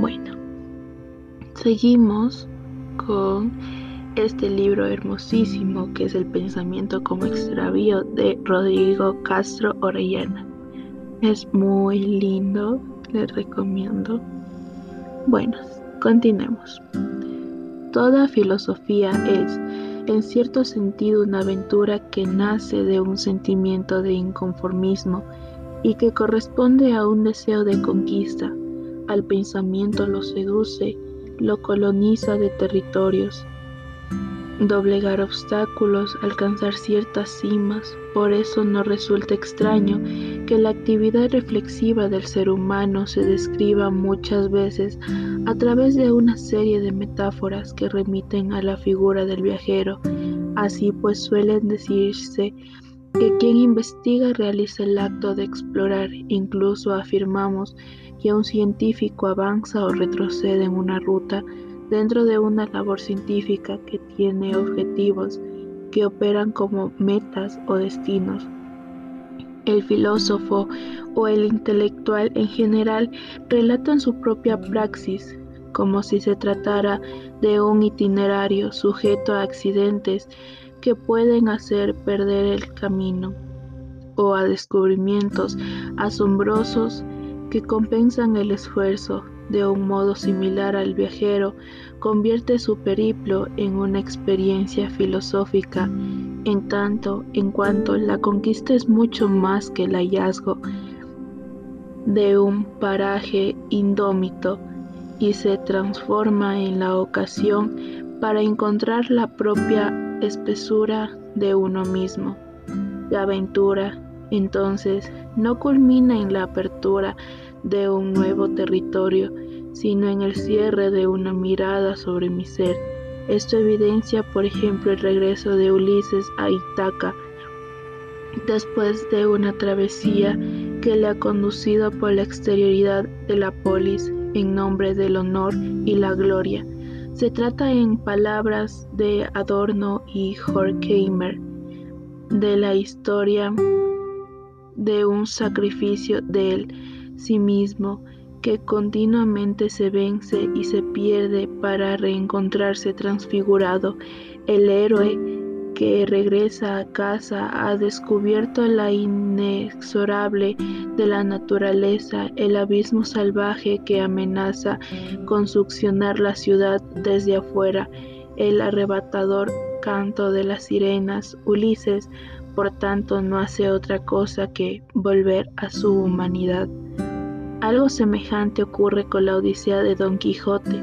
Bueno, seguimos con este libro hermosísimo que es El pensamiento como extravío de Rodrigo Castro Orellana. Es muy lindo, les recomiendo. Bueno, continuemos. Toda filosofía es, en cierto sentido, una aventura que nace de un sentimiento de inconformismo y que corresponde a un deseo de conquista. Al pensamiento lo seduce, lo coloniza de territorios, doblegar obstáculos, alcanzar ciertas cimas. Por eso no resulta extraño que la actividad reflexiva del ser humano se describa muchas veces a través de una serie de metáforas que remiten a la figura del viajero. Así pues suelen decirse que quien investiga realiza el acto de explorar, incluso afirmamos que un científico avanza o retrocede en una ruta dentro de una labor científica que tiene objetivos que operan como metas o destinos. El filósofo o el intelectual en general relatan su propia praxis como si se tratara de un itinerario sujeto a accidentes que pueden hacer perder el camino o a descubrimientos asombrosos que compensan el esfuerzo de un modo similar al viajero, convierte su periplo en una experiencia filosófica, en tanto en cuanto la conquista es mucho más que el hallazgo de un paraje indómito y se transforma en la ocasión para encontrar la propia espesura de uno mismo. La aventura, entonces, no culmina en la apertura de un nuevo territorio, sino en el cierre de una mirada sobre mi ser. Esto evidencia, por ejemplo, el regreso de Ulises a Itaca, después de una travesía que le ha conducido por la exterioridad de la polis en nombre del honor y la gloria. Se trata en palabras de Adorno y Horkheimer de la historia de un sacrificio de él sí mismo que continuamente se vence y se pierde para reencontrarse transfigurado. El héroe que regresa a casa ha descubierto la inexorable de la naturaleza, el abismo salvaje que amenaza con succionar la ciudad desde afuera, el arrebatador canto de las sirenas. Ulises, por tanto, no hace otra cosa que volver a su humanidad. Algo semejante ocurre con la Odisea de Don Quijote.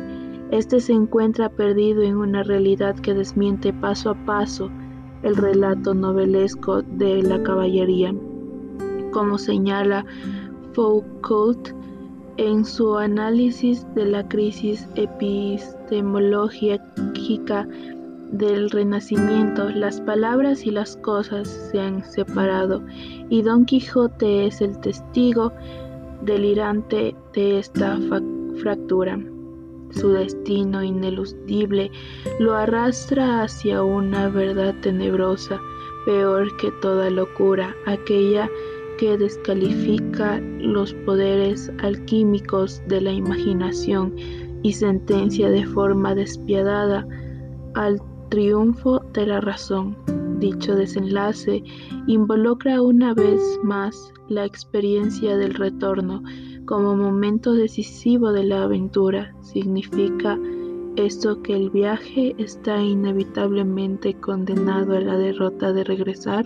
Este se encuentra perdido en una realidad que desmiente paso a paso el relato novelesco de la caballería. Como señala Foucault en su análisis de la crisis epistemológica del Renacimiento, las palabras y las cosas se han separado y Don Quijote es el testigo delirante de esta fractura. Su destino ineludible lo arrastra hacia una verdad tenebrosa, peor que toda locura, aquella que descalifica los poderes alquímicos de la imaginación y sentencia de forma despiadada al triunfo de la razón. Dicho desenlace involucra una vez más la experiencia del retorno como momento decisivo de la aventura. ¿Significa esto que el viaje está inevitablemente condenado a la derrota de regresar?